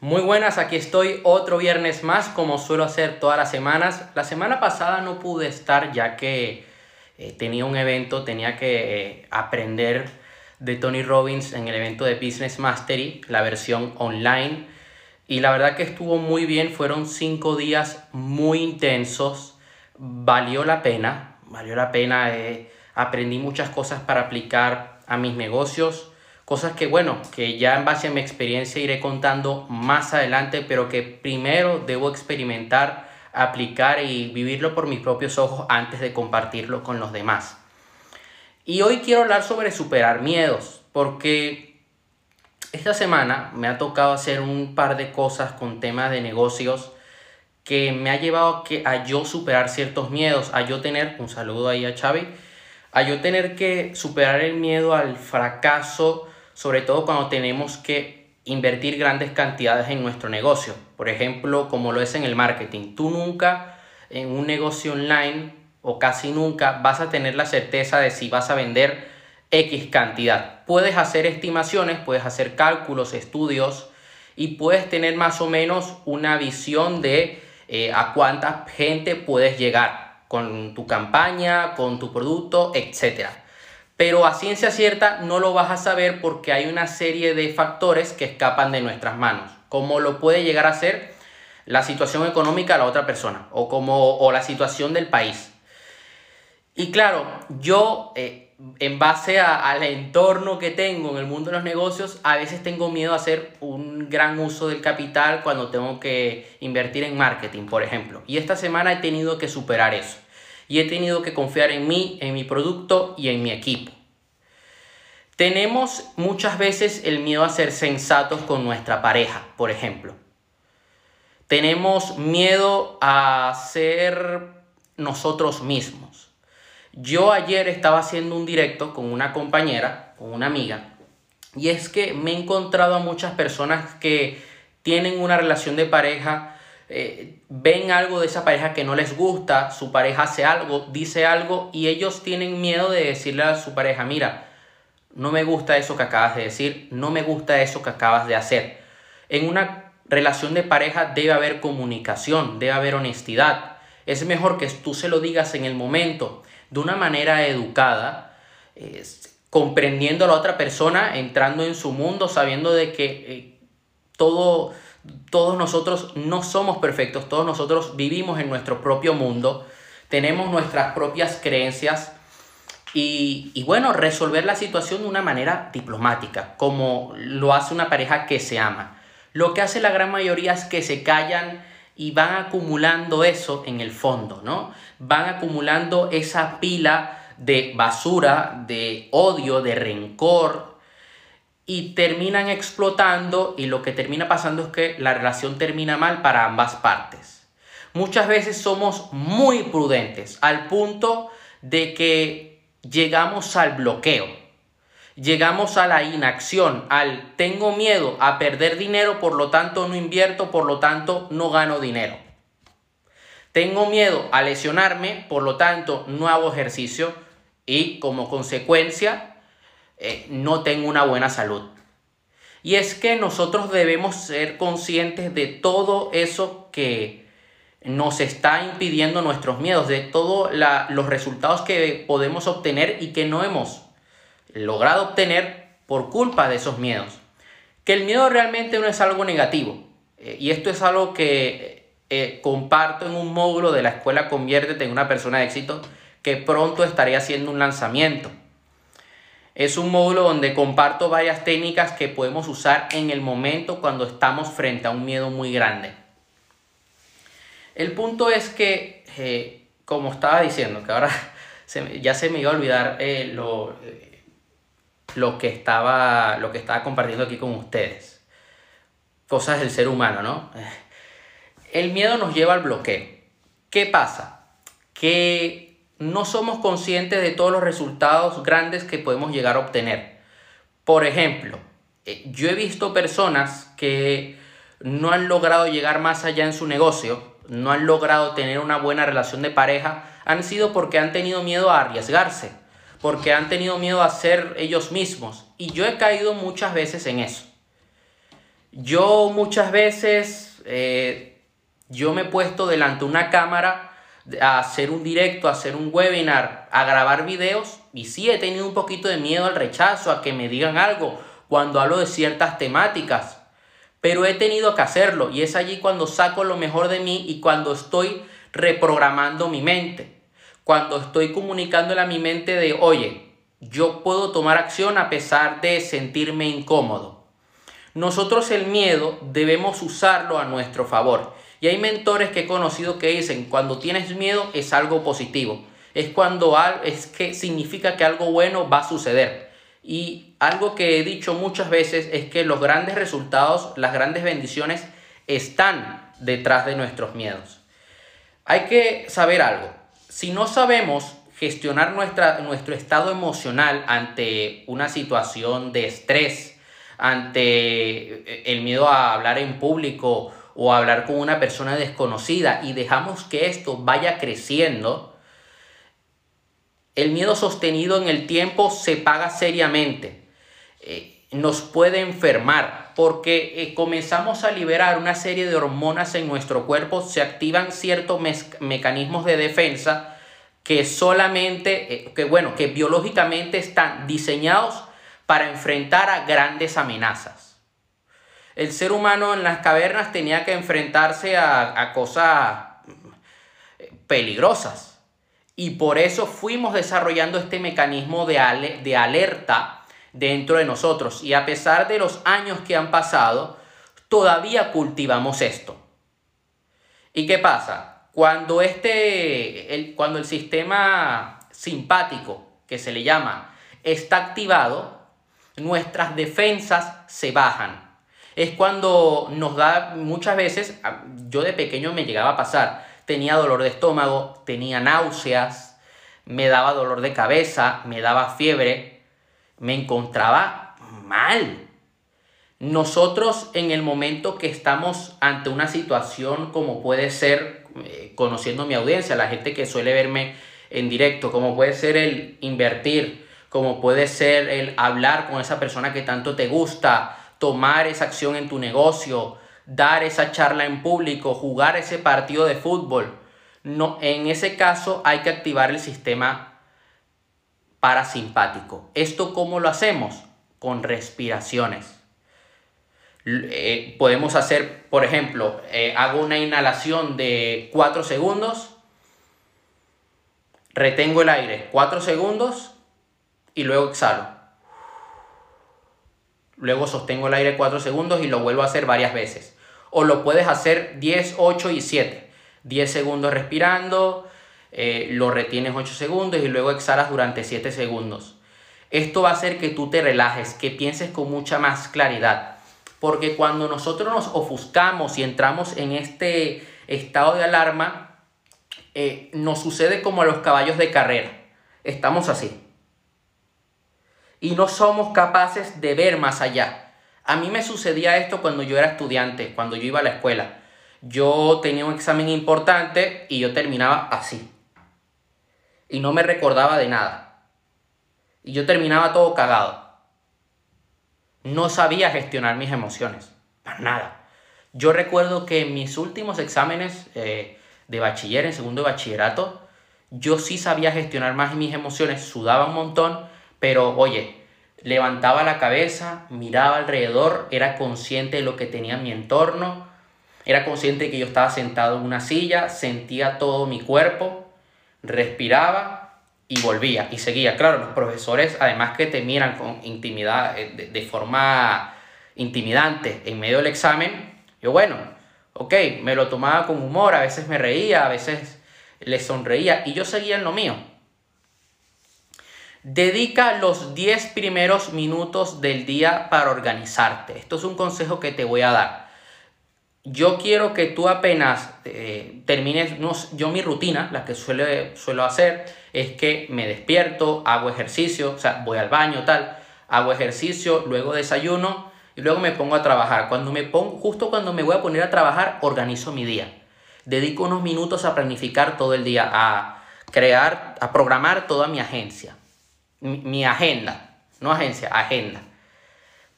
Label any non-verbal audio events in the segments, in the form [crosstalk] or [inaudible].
Muy buenas, aquí estoy otro viernes más como suelo hacer todas las semanas. La semana pasada no pude estar ya que eh, tenía un evento, tenía que eh, aprender de Tony Robbins en el evento de Business Mastery, la versión online. Y la verdad que estuvo muy bien, fueron cinco días muy intensos, valió la pena, valió la pena, eh, aprendí muchas cosas para aplicar a mis negocios Cosas que, bueno, que ya en base a mi experiencia iré contando más adelante, pero que primero debo experimentar, aplicar y vivirlo por mis propios ojos antes de compartirlo con los demás. Y hoy quiero hablar sobre superar miedos, porque esta semana me ha tocado hacer un par de cosas con temas de negocios que me ha llevado a, que, a yo superar ciertos miedos, a yo tener, un saludo ahí a Xavi, a yo tener que superar el miedo al fracaso, sobre todo cuando tenemos que invertir grandes cantidades en nuestro negocio. Por ejemplo, como lo es en el marketing. Tú nunca en un negocio online o casi nunca vas a tener la certeza de si vas a vender X cantidad. Puedes hacer estimaciones, puedes hacer cálculos, estudios y puedes tener más o menos una visión de eh, a cuánta gente puedes llegar con tu campaña, con tu producto, etcétera pero a ciencia cierta no lo vas a saber porque hay una serie de factores que escapan de nuestras manos, como lo puede llegar a ser la situación económica de la otra persona o, como, o la situación del país. Y claro, yo eh, en base al entorno que tengo en el mundo de los negocios, a veces tengo miedo a hacer un gran uso del capital cuando tengo que invertir en marketing, por ejemplo. Y esta semana he tenido que superar eso y he tenido que confiar en mí, en mi producto y en mi equipo. Tenemos muchas veces el miedo a ser sensatos con nuestra pareja, por ejemplo. Tenemos miedo a ser nosotros mismos. Yo ayer estaba haciendo un directo con una compañera, con una amiga, y es que me he encontrado a muchas personas que tienen una relación de pareja eh, ven algo de esa pareja que no les gusta, su pareja hace algo, dice algo y ellos tienen miedo de decirle a su pareja, mira, no me gusta eso que acabas de decir, no me gusta eso que acabas de hacer. En una relación de pareja debe haber comunicación, debe haber honestidad. Es mejor que tú se lo digas en el momento, de una manera educada, comprendiendo a la otra persona, entrando en su mundo, sabiendo de que eh, todo todos nosotros no somos perfectos, todos nosotros vivimos en nuestro propio mundo, tenemos nuestras propias creencias y, bueno, resolver la situación de una manera diplomática, como lo hace una pareja que se ama. Lo que hace la gran mayoría es que se callan y van acumulando eso en el fondo, ¿no? Van acumulando esa pila de basura, de odio, de rencor, y terminan explotando y lo que termina pasando es que la relación termina mal para ambas partes. Muchas veces somos muy prudentes al punto de que llegamos al bloqueo, llegamos a la inacción, al tengo miedo a perder dinero, por lo tanto no invierto, por lo tanto no gano dinero. Tengo miedo a lesionarme, por lo tanto no hago ejercicio y como consecuencia eh, no tengo una buena salud. Y es que nosotros debemos ser conscientes de todo eso que nos está impidiendo nuestros miedos, de todos los resultados que podemos obtener y que no hemos logrado obtener por culpa de esos miedos. Que el miedo realmente no es algo negativo. Eh, y esto es algo que eh, comparto en un módulo de la escuela Conviértete en una persona de éxito que pronto estaré haciendo un lanzamiento. Es un módulo donde comparto varias técnicas que podemos usar en el momento cuando estamos frente a un miedo muy grande. El punto es que, eh, como estaba diciendo, que ahora [laughs] ya se me iba a olvidar eh, lo, eh, lo, que estaba, lo que estaba compartiendo aquí con ustedes. Cosas del ser humano, ¿no? El miedo nos lleva al bloqueo. ¿Qué pasa? Que no somos conscientes de todos los resultados grandes que podemos llegar a obtener. Por ejemplo, eh, yo he visto personas que no han logrado llegar más allá en su negocio, no han logrado tener una buena relación de pareja, han sido porque han tenido miedo a arriesgarse, porque han tenido miedo a ser ellos mismos. Y yo he caído muchas veces en eso. Yo muchas veces, eh, yo me he puesto delante de una cámara a hacer un directo, a hacer un webinar, a grabar videos y sí he tenido un poquito de miedo al rechazo, a que me digan algo cuando hablo de ciertas temáticas, pero he tenido que hacerlo y es allí cuando saco lo mejor de mí y cuando estoy reprogramando mi mente, cuando estoy comunicándole a mi mente de, oye, yo puedo tomar acción a pesar de sentirme incómodo. Nosotros el miedo debemos usarlo a nuestro favor. Y hay mentores que he conocido que dicen, cuando tienes miedo es algo positivo. Es cuando es que significa que algo bueno va a suceder. Y algo que he dicho muchas veces es que los grandes resultados, las grandes bendiciones están detrás de nuestros miedos. Hay que saber algo. Si no sabemos gestionar nuestra, nuestro estado emocional ante una situación de estrés, ante el miedo a hablar en público o hablar con una persona desconocida y dejamos que esto vaya creciendo, el miedo sostenido en el tiempo se paga seriamente. Eh, nos puede enfermar porque eh, comenzamos a liberar una serie de hormonas en nuestro cuerpo, se activan ciertos mecanismos de defensa que solamente, eh, que bueno, que biológicamente están diseñados para enfrentar a grandes amenazas. El ser humano en las cavernas tenía que enfrentarse a cosas peligrosas y por eso fuimos desarrollando este mecanismo de, de alerta dentro de nosotros. Y a pesar de los años que han pasado, todavía cultivamos esto. ¿Y qué pasa? Cuando, este, el, cuando el sistema simpático, que se le llama, está activado, nuestras defensas se bajan. Es cuando nos da muchas veces, yo de pequeño me llegaba a pasar, tenía dolor de estómago, tenía náuseas, me daba dolor de cabeza, me daba fiebre, me encontraba mal. Nosotros en el momento que estamos ante una situación como puede ser, eh, conociendo mi audiencia, la gente que suele verme en directo, como puede ser el invertir, como puede ser el hablar con esa persona que tanto te gusta, tomar esa acción en tu negocio, dar esa charla en público, jugar ese partido de fútbol. No, en ese caso hay que activar el sistema parasimpático. ¿Esto cómo lo hacemos? Con respiraciones. Eh, podemos hacer, por ejemplo, eh, hago una inhalación de 4 segundos, retengo el aire 4 segundos y luego exhalo. Luego sostengo el aire 4 segundos y lo vuelvo a hacer varias veces o lo puedes hacer 10, 8 y 7. 10 segundos respirando, eh, lo retienes 8 segundos y luego exhalas durante 7 segundos. Esto va a hacer que tú te relajes, que pienses con mucha más claridad. Porque cuando nosotros nos ofuscamos y entramos en este estado de alarma, eh, nos sucede como a los caballos de carrera. Estamos así. Y no somos capaces de ver más allá. A mí me sucedía esto cuando yo era estudiante, cuando yo iba a la escuela. Yo tenía un examen importante y yo terminaba así. Y no me recordaba de nada. Y yo terminaba todo cagado. No sabía gestionar mis emociones. Para nada. Yo recuerdo que en mis últimos exámenes eh, de bachiller, en segundo de bachillerato, yo sí sabía gestionar más mis emociones, sudaba un montón, pero oye, levantaba la cabeza, miraba alrededor, era consciente de lo que tenía en mi entorno, era consciente de que yo estaba sentado en una silla, sentía todo mi cuerpo, respiraba y volvía y seguía. Claro, los profesores, además que te miran con intimidad, eh, de, forma intimidante en medio del examen, yo bueno, ok, me lo tomaba con humor, a veces me reía, a veces le sonreía y yo seguía en lo mío. Dedica los 10 primeros minutos del día para organizarte. Esto es un consejo que te voy a dar. Yo quiero que tú apenas eh, termines, no, yo mi rutina, la que suele, suelo hacer, es que me despierto, hago ejercicio, o sea, voy al baño, tal, hago ejercicio, luego desayuno y luego me pongo a trabajar. Cuando me pongo, justo cuando me voy a poner a trabajar, organizo mi día. Dedico unos minutos a planificar todo el día, a crear, a programar toda mi agencia mi agenda, no agencia, agenda.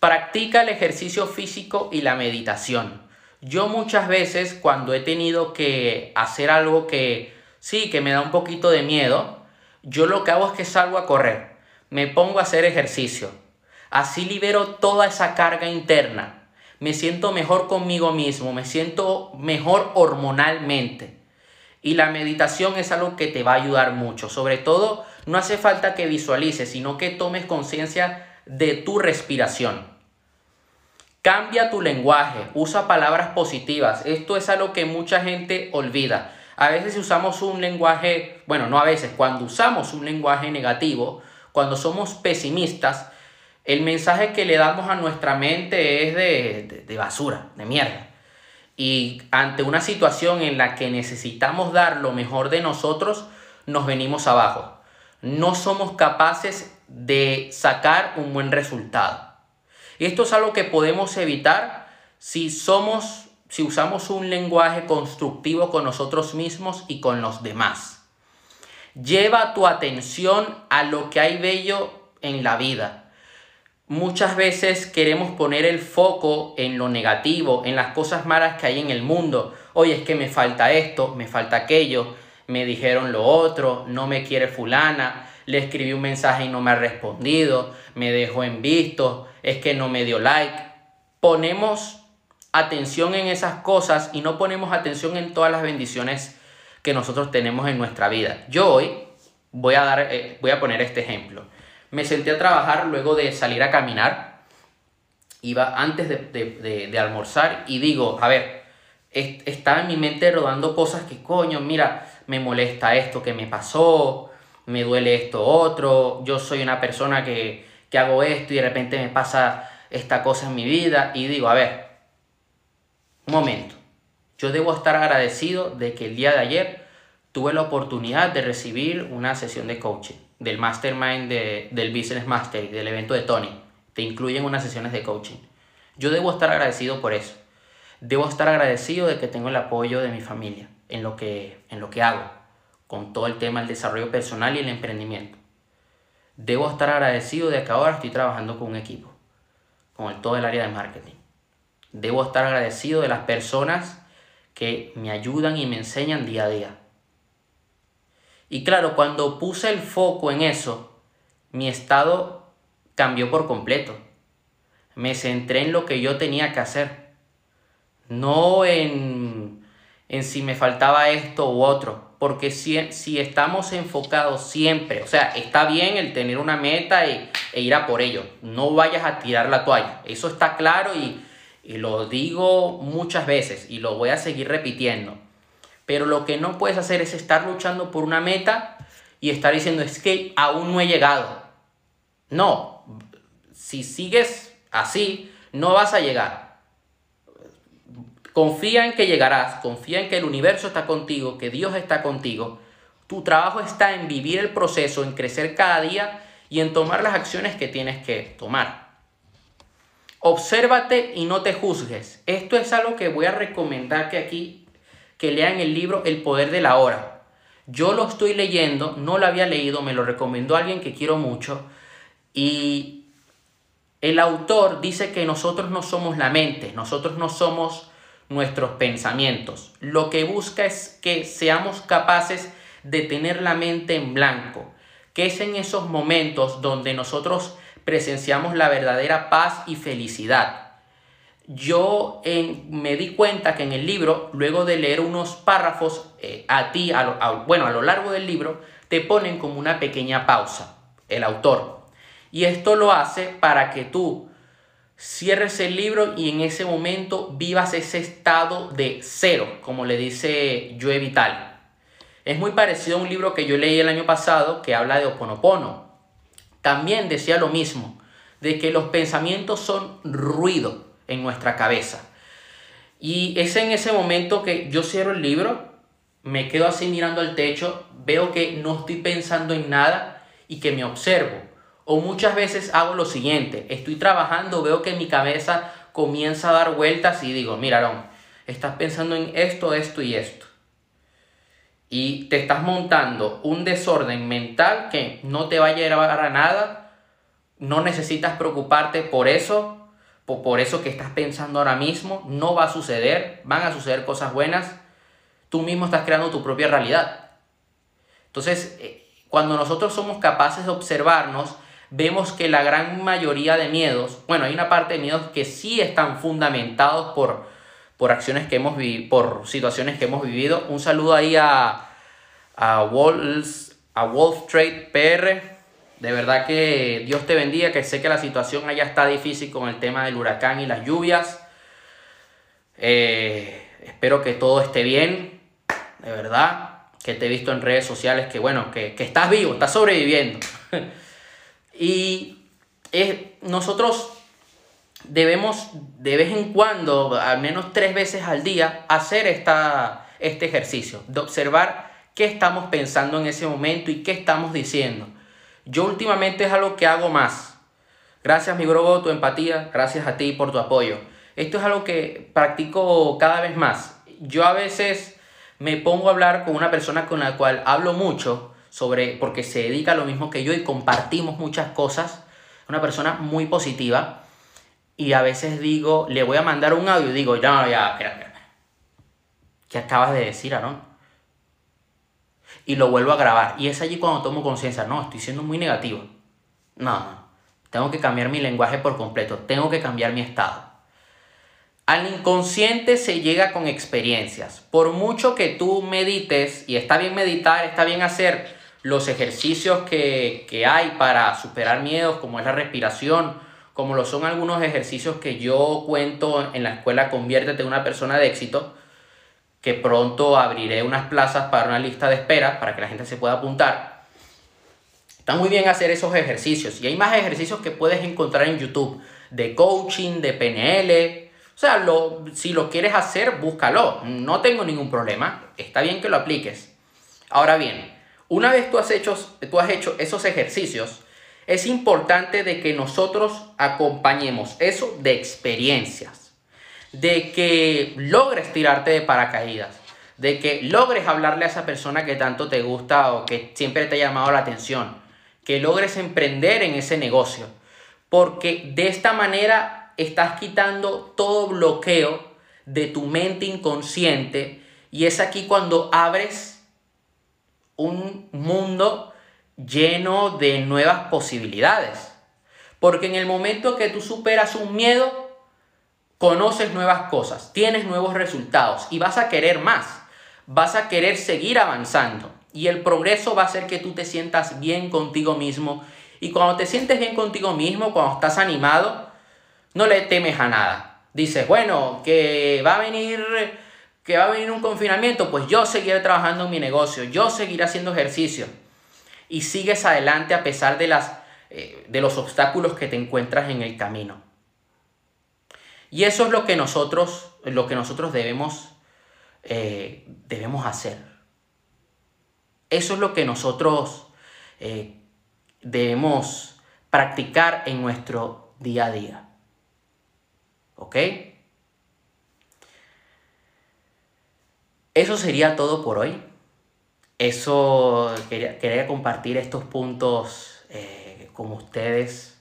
Practica el ejercicio físico y la meditación. Yo muchas veces cuando he tenido que hacer algo que sí, que me da un poquito de miedo, yo lo que hago es que salgo a correr, me pongo a hacer ejercicio. Así libero toda esa carga interna. Me siento mejor conmigo mismo, me siento mejor hormonalmente. Y la meditación es algo que te va a ayudar mucho. Sobre todo, no hace falta que visualices, sino que tomes conciencia de tu respiración. Cambia tu lenguaje, usa palabras positivas. Esto es algo que mucha gente olvida. A veces usamos un lenguaje, bueno, no a veces, cuando usamos un lenguaje negativo, cuando somos pesimistas, el mensaje que le damos a nuestra mente es de, de, basura, de mierda. Y ante una situación en la que necesitamos dar lo mejor de nosotros, nos venimos abajo. No somos capaces de sacar un buen resultado. Y esto es algo que podemos evitar si somos, si usamos un lenguaje constructivo con nosotros mismos y con los demás. Lleva tu atención a lo que hay bello en la vida. Muchas veces queremos poner el foco en lo negativo, en las cosas malas que hay en el mundo. Oye, es que me falta esto, me falta aquello, me dijeron lo otro, no me quiere fulana, le escribí un mensaje y no me ha respondido, me dejó en visto, es que no me dio like. Ponemos atención en esas cosas y no ponemos atención en todas las bendiciones que nosotros tenemos en nuestra vida. Yo hoy voy a, dar, eh, voy a poner este ejemplo. Me senté a trabajar luego de salir a caminar. Iba antes de, almorzar y digo, a ver, estaba en mi mente rodando cosas que coño, mira, me molesta esto que me pasó, me duele esto otro, yo soy una persona que, que hago esto y de repente me pasa esta cosa en mi vida y digo, a ver, un momento, yo debo estar agradecido de que el día de ayer tuve la oportunidad de recibir una sesión de coaching del mastermind de, del Business Mastery, del evento de Tony. Te incluyen unas sesiones de coaching. Yo debo estar agradecido por eso. Debo estar agradecido de que tengo el apoyo de mi familia en lo que, en lo que hago, con todo el tema del desarrollo personal y el emprendimiento. Debo estar agradecido de que ahora estoy trabajando con un equipo, con todo el área de marketing. Debo estar agradecido de las personas que me ayudan y me enseñan día a día. Y claro, cuando puse el foco en eso, mi estado cambió por completo. Me centré en lo que yo tenía que hacer, no en, en si me faltaba esto u otro porque si, si estamos enfocados siempre, o sea, está bien el tener una meta e, ir a por ello, no vayas a tirar la toalla, eso está claro y lo digo muchas veces y lo voy a seguir repitiendo, pero lo que no puedes hacer es estar luchando por una meta y estar diciendo es que aún no he llegado. No, si sigues así, no vas a llegar. Confía en que llegarás, confía en que el universo está contigo, que Dios está contigo. Tu trabajo está en vivir el proceso, en crecer cada día y en tomar las acciones que tienes que tomar. Obsérvate y no te juzgues. Esto es algo que voy a recomendar que aquí que lean el libro El poder de la hora. Yo lo estoy leyendo, no lo había leído, me lo recomendó alguien que quiero mucho y el autor dice que nosotros no somos la mente, nosotros no somos nuestros pensamientos. Lo que busca es que seamos capaces de tener la mente en blanco, que es en esos momentos donde nosotros presenciamos la verdadera paz y felicidad. Yo me di cuenta que en el libro, luego de leer unos párrafos, eh, a ti, bueno, a lo largo del libro, te ponen como una pequeña pausa, el autor. Y esto lo hace para que tú cierres el libro y en ese momento vivas ese estado de cero, como le dice Joe Vital. Es muy parecido a un libro que yo leí el año pasado que habla de Oponopono. También decía lo mismo, de que los pensamientos son ruido en nuestra cabeza. Y es en ese momento que yo cierro el libro, me quedo así mirando al techo, veo que no estoy pensando en nada y que me observo o muchas veces hago lo siguiente, estoy trabajando, veo que mi cabeza comienza a dar vueltas y digo, mira, estás pensando en esto, esto y esto. Y te estás montando un desorden mental que no te va a llevar a nada, no necesitas preocuparte por eso, por, eso que estás pensando ahora mismo, no va a suceder, van a suceder cosas buenas, tú mismo estás creando tu propia realidad. Entonces, eh, cuando nosotros somos capaces de observarnos, vemos que la gran mayoría de miedos, bueno, hay una parte de miedos que sí están fundamentados por, por acciones que hemos vivido, por situaciones que hemos vivido. Un saludo ahí a, a, Walls, a Wolf Trade PR. De verdad que Dios te bendiga, que sé que la situación allá está difícil con el tema del huracán y las lluvias. Eh, espero que todo esté bien, de verdad. Que te he visto en redes sociales que, bueno, que, estás vivo, estás sobreviviendo. [laughs] y nosotros debemos de vez en cuando, al menos tres veces al día, hacer esta, este ejercicio, de observar qué estamos pensando en ese momento y qué estamos diciendo. Yo últimamente es algo que hago más. Gracias, mi grobo, tu empatía. Gracias a ti por tu apoyo. Esto es algo que practico cada vez más. Yo a veces me pongo a hablar con una persona con la cual hablo mucho sobre, porque se dedica a lo mismo que yo y compartimos muchas cosas. Una persona muy positiva. Y a veces digo, le voy a mandar un audio y digo, no, ya. ¿Qué acabas de decir, Aaron? y lo vuelvo a grabar. Y es allí cuando tomo conciencia, no, estoy siendo muy negativo. No, no, tengo que cambiar mi lenguaje por completo, tengo que cambiar mi estado. Al inconsciente se llega con experiencias. Por mucho que tú medites, y está bien meditar, está bien hacer los ejercicios que, que hay para superar miedos, como es la respiración, como lo son algunos ejercicios que yo cuento en la escuela Conviértete en una persona de éxito, que pronto abriré unas plazas para una lista de espera para que la gente se pueda apuntar. Está muy bien hacer esos ejercicios y hay más ejercicios que puedes encontrar en YouTube de coaching, de PNL. O sea, lo, si lo quieres hacer, búscalo. No tengo ningún problema. Está bien que lo apliques. Ahora bien, una vez tú has hecho, tú has hecho esos ejercicios, es importante de que nosotros acompañemos eso de experiencias de que logres tirarte de paracaídas, de que logres hablarle a esa persona que tanto te gusta o que siempre te ha llamado la atención, que logres emprender en ese negocio, porque de esta manera estás quitando todo bloqueo de tu mente inconsciente y es aquí cuando abres un mundo lleno de nuevas posibilidades. Porque en el momento que tú superas un miedo, conoces nuevas cosas, tienes nuevos resultados y vas a querer más, vas a querer seguir avanzando y el progreso va a hacer que tú te sientas bien contigo mismo y cuando te sientes bien contigo mismo, cuando estás animado, no le temes a nada. Dices, bueno, que va a venir que va a venir un confinamiento, pues yo seguiré trabajando en mi negocio, yo seguiré haciendo ejercicio y sigues adelante a pesar de las eh, de los obstáculos que te encuentras en el camino. Y eso es lo que nosotros, lo que nosotros debemos, eh, debemos hacer. Eso es lo que nosotros eh, debemos practicar en nuestro día a día. ¿Ok? Eso sería todo por hoy. Eso quería, compartir estos puntos eh, con ustedes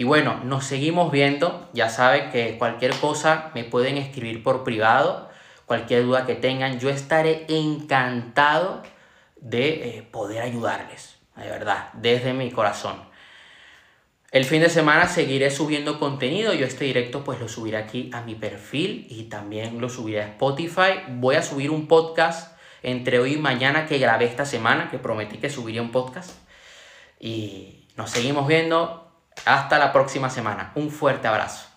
y bueno, nos seguimos viendo. Ya saben que cualquier cosa me pueden escribir por privado. Cualquier duda que tengan, yo estaré encantado de eh, poder ayudarles. De verdad, desde mi corazón. El fin de semana seguiré subiendo contenido. Yo este directo pues lo subiré aquí a mi perfil y también lo subiré a Spotify. Voy a subir un podcast entre hoy y mañana que grabé esta semana, que prometí que subiría un podcast. Y nos seguimos viendo. Hasta la próxima semana. Un fuerte abrazo.